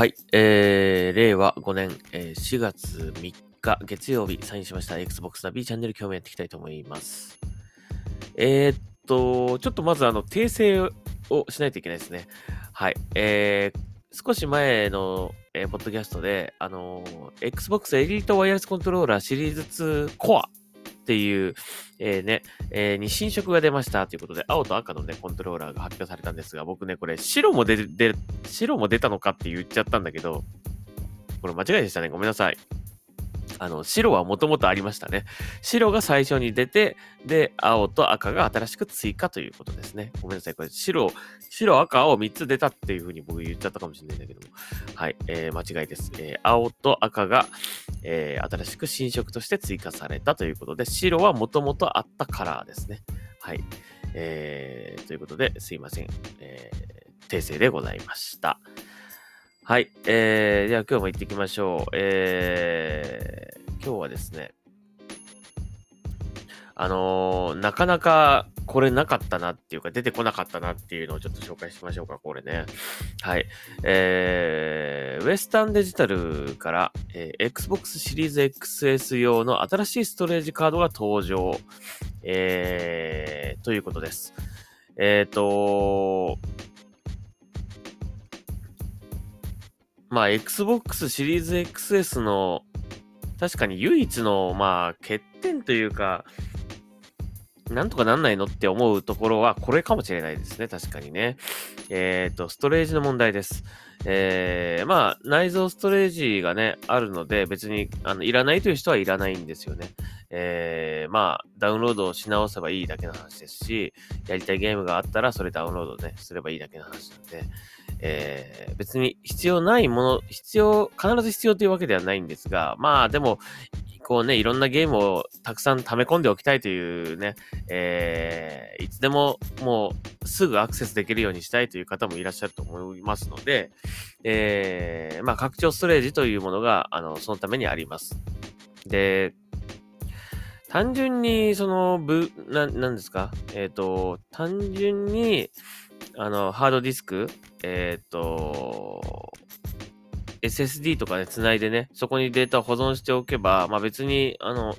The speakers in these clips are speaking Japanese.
はい、えー、令和5年、えー4月3日月曜日サインしました Xbox ナビチャンネル今日もやっていきたいと思います。えー、っと、ちょっとまずあの訂正をしないといけないですね。はい、えー、少し前の、えーポッドキャストで、あのー Xbox エリートワイヤレスコントローラーシリーズ2コアっていう、えーね、えーに新色が出ましたということで、青と赤のね、コントローラーが発表されたんですが、僕ね、これ、白も出、出白も出たのかって言っちゃったんだけど、これ間違いでしたね。ごめんなさい。あの、白はもともとありましたね。白が最初に出て、で、青と赤が新しく追加ということですね。ごめんなさい。これ、白、白、赤、青3つ出たっていうふうに僕言っちゃったかもしれないんだけども。はい。えー間違いです。えー青と赤が、えー新しく新色として追加されたということで、白はもともとあったカラーですね。はい。えーということで、すいません。えー訂正でございました。はい。えー、では今日も行ってきましょう。えー、今日はですね、あのーなかなかこれなかったなっていうか出てこなかったなっていうのをちょっと紹介しましょうか、これね。はい。えー、ウエスタンデジタルから、えー Xbox シリーズ XS 用の新しいストレージカードが登場。えー、ということです。えっ、とまあ、Xbox シリーズ XS の、確かに唯一の、まあ、欠点というか、なんとかなんないのって思うところは、これかもしれないですね。確かにね。えっ、と、ストレージの問題です。えー、まあ、内蔵ストレージがね、あるので、別に、あの、いらないという人はいらないんですよね。えー、まあ、ダウンロードをし直せばいいだけの話ですし、やりたいゲームがあったら、それダウンロードね、すればいいだけの話なんで、えー別に必要ないもの、必要、必ず必要というわけではないんですが、まあでも、こうね、いろんなゲームをたくさん溜め込んでおきたいというね、えーいつでももうすぐアクセスできるようにしたいという方もいらっしゃると思いますので、えーまあ拡張ストレージというものが、あの、そのためにあります。で、単純に、その、ぶ、な、なんですか？えっ、と、単純に、あの、ハードディスク、えっ、と、SSD とかね、つないでね、そこにデータを保存しておけば、まあ別に、あの、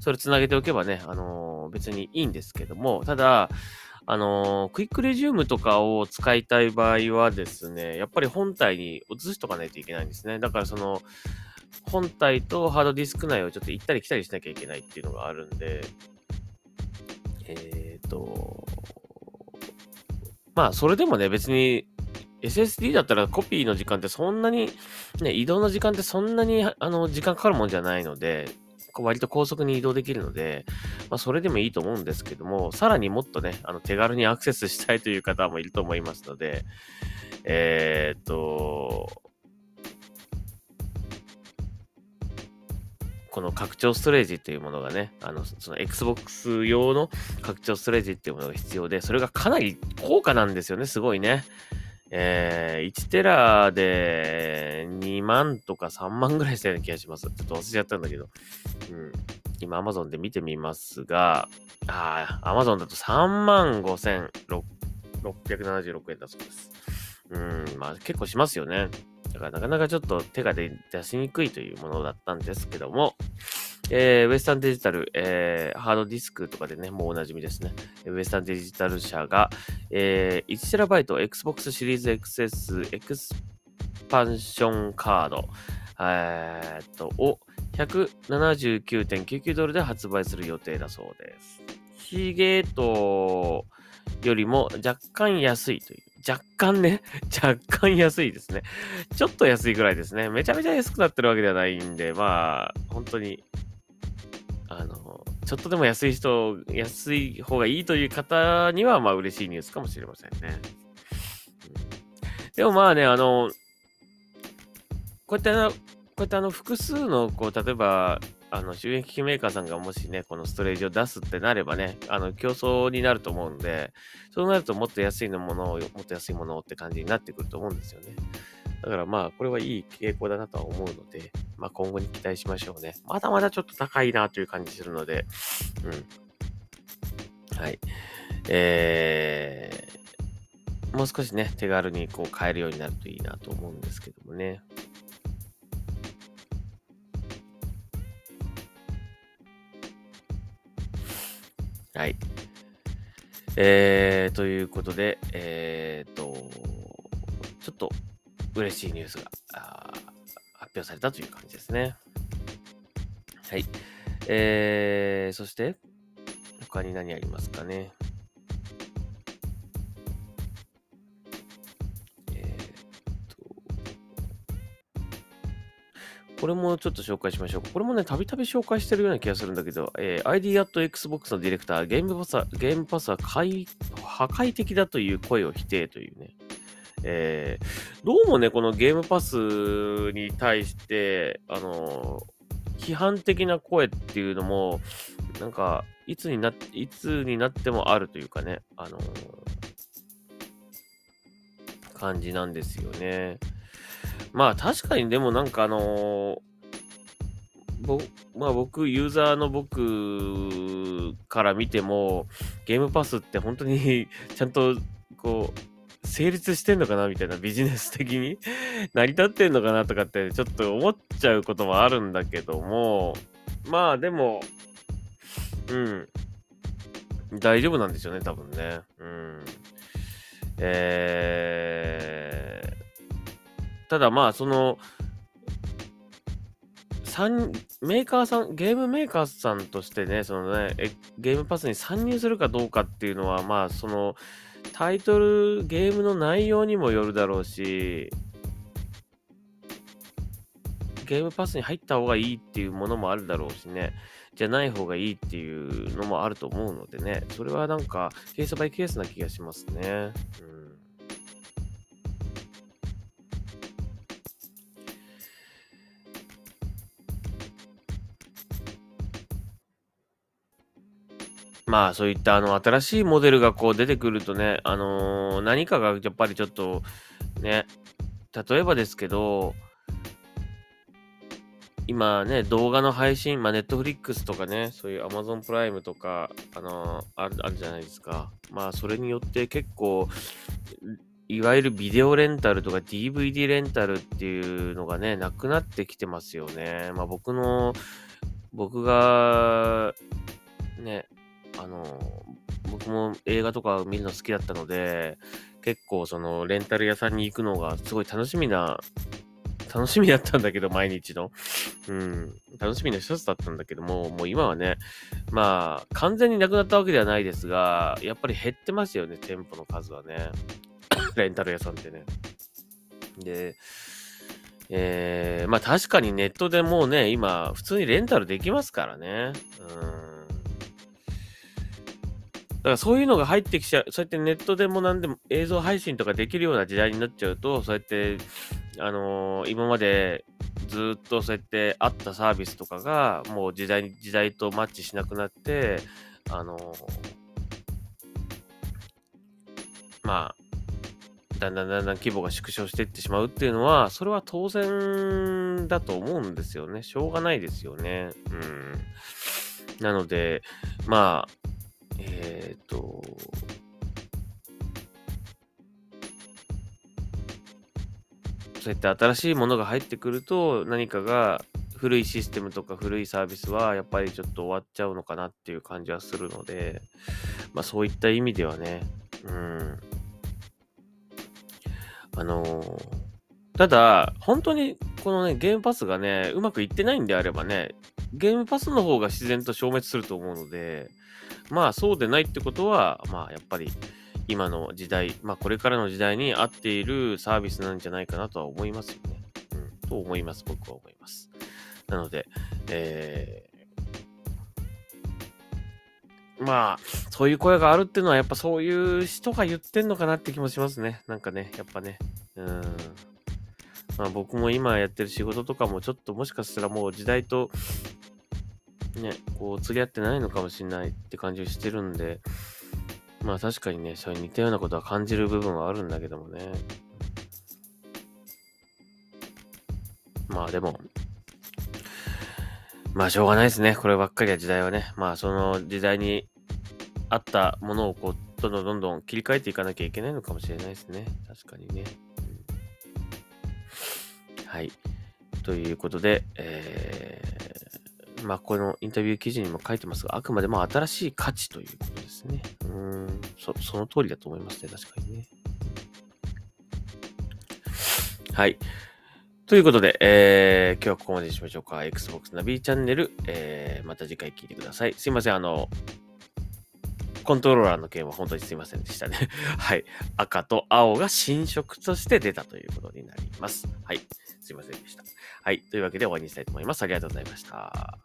それつなげておけばね、あの、別にいいんですけども、ただ、あの、クイックレジュームとかを使いたい場合はですね、やっぱり本体に移しとかないといけないんですね。だからその、本体とハードディスク内をちょっと行ったり来たりしなきゃいけないっていうのがあるんで、えっ、と、まあ、それでもね、別に SSD だったらコピーの時間ってそんなに、ね、移動の時間ってそんなに、あの、時間かかるもんじゃないので、割と高速に移動できるので、まあ、それでもいいと思うんですけども、さらにもっとね、あの、手軽にアクセスしたいという方もいると思いますので、えーっと、この拡張ストレージっていうものがね、あの、その Xbox 用の拡張ストレージっていうものが必要で、それがかなり高価なんですよね、すごいね。えー、1テラで2万とか3万ぐらいしたような気がします。ちょっと忘れちゃったんだけど。うん。今 Amazon で見てみますが、ああ、Amazon だと3万5676円だそうです。うん、まあ結構しますよね。だからなかなかちょっと手が出しにくいというものだったんですけども、えーウエスタンデジタル、えーハードディスクとかでね、もうおなじみですね。ウエスタンデジタル社が、えー、1TB Xbox シリーズ XS エクスパンションカード、えーと、を179.99ドルで発売する予定だそうです。ヒゲートよりも若干安いという。若干ね、若干安いですね。ちょっと安いぐらいですね。めちゃめちゃ安くなってるわけではないんで、まあ、本当に、あの、ちょっとでも安い人、安い方がいいという方には、まあ嬉しいニュースかもしれませんね。でもまあね、あの、こうやって、こうやってあの、複数の、こう、例えば、あの、収益機メーカーさんがもしね、このストレージを出すってなればね、あの、競争になると思うんで、そうなるともっと安いのものを、もっと安いものをって感じになってくると思うんですよね。だからまあ、これはいい傾向だなとは思うので、まあ今後に期待しましょうね。まだまだちょっと高いなという感じするので、うん。はい。えー、もう少しね、手軽にこう買えるようになるといいなと思うんですけどもね。はい。えー、ということで、えーと、ちょっと嬉しいニュースが発表されたという感じですね。はい。えー、そして、他に何ありますかね。これもちょっと紹介しましょうか。これもね、たびたび紹介してるような気がするんだけど、えー、ID アット Xbox のディレクター、ゲームパスは、ゲームパスは破壊的だという声を否定というね。えー、どうもね、このゲームパスに対して、あのー、批判的な声っていうのも、なんか、いつにな、いつになってもあるというかね、あの感じなんですよね。まあ確かにでもなんかあのー、まあ僕、ユーザーの僕から見ても、ゲームパスって本当に ちゃんとこう、成立してんのかなみたいなビジネス的に 成り立ってんのかなとかってちょっと思っちゃうこともあるんだけども、まあでも、うん、大丈夫なんですよね、多分ね。うん。えー、ただまあ、その、メーカーさん、ゲームメーカーさんとしてね、そのね、ゲームパスに参入するかどうかっていうのは、まあ、その、タイトル、ゲームの内容にもよるだろうし、ゲームパスに入った方がいいっていうものもあるだろうしね、じゃない方がいいっていうのもあると思うのでね、それはなんか、ケースバイケースな気がしますね。うんまあそういったあの新しいモデルがこう出てくるとね、あのー、何かがやっぱりちょっとね、例えばですけど、今ね、動画の配信、まあ、ネットフリックスとかね、そういう Amazon プライムとか、あのー、ある、あるじゃないですか。まあ、それによって結構、いわゆるビデオレンタルとか DVD レンタルっていうのがね、なくなってきてますよね。まあ、僕の、僕が、ね、あの、僕も映画とか見るの好きだったので、結構そのレンタル屋さんに行くのがすごい楽しみな、楽しみだったんだけど、毎日の。うん。楽しみの一つだったんだけども、もう今はね、まあ、完全になくなったわけではないですが、やっぱり減ってますよね、店舗の数はね。レンタル屋さんってね。で、えー、まあ確かにネットでもうね、今、普通にレンタルできますからね。うん。だからそういうのが入ってきちゃう、そうやってネットでも何でも映像配信とかできるような時代になっちゃうと、そうやって、あのー、今までずっとそうやってあったサービスとかが、もう時代、時代とマッチしなくなって、あのー、まあ、だんだんだんだん規模が縮小していってしまうっていうのは、それは当然だと思うんですよね。しょうがないですよね。うん。なので、まあ、えっ、ー、と、そうやって新しいものが入ってくると、何かが古いシステムとか古いサービスはやっぱりちょっと終わっちゃうのかなっていう感じはするので、まあそういった意味ではね、うん。あのー、ただ、本当にこのね、ゲームパスがね、うまくいってないんであればね、ゲームパスの方が自然と消滅すると思うので、まあそうでないってことは、まあやっぱり今の時代、まあこれからの時代に合っているサービスなんじゃないかなとは思いますよね。うん、と思います。僕は思います。なので、えー、まあ、そういう声があるっていうのは、やっぱそういう人が言ってんのかなって気もしますね。なんかね、やっぱね。うん。まあ僕も今やってる仕事とかもちょっともしかしたらもう時代とね、こう、釣り合ってないのかもしれないって感じがしてるんで、まあ確かにね、そういう似たようなことは感じる部分はあるんだけどもね。まあでも、まあしょうがないですね。こればっかりは時代はね。まあその時代に合ったものをこうどんどんどんどん切り替えていかなきゃいけないのかもしれないですね。確かにね。はい。ということで、えー、まあ、このインタビュー記事にも書いてますが、あくまでも新しい価値ということですね。うん、そ、その通りだと思いますね。確かにね。はい。ということで、えー、今日はここまでにしましょうか。Xbox ナビチャンネル、えー、また次回聞いてください。すいません、あの、コントローラーの件は本当にすいませんでしたね。はい。赤と青が新色として出たということになります。はい。すいませんでした。はい。というわけで終わりにしたいと思います。ありがとうございました。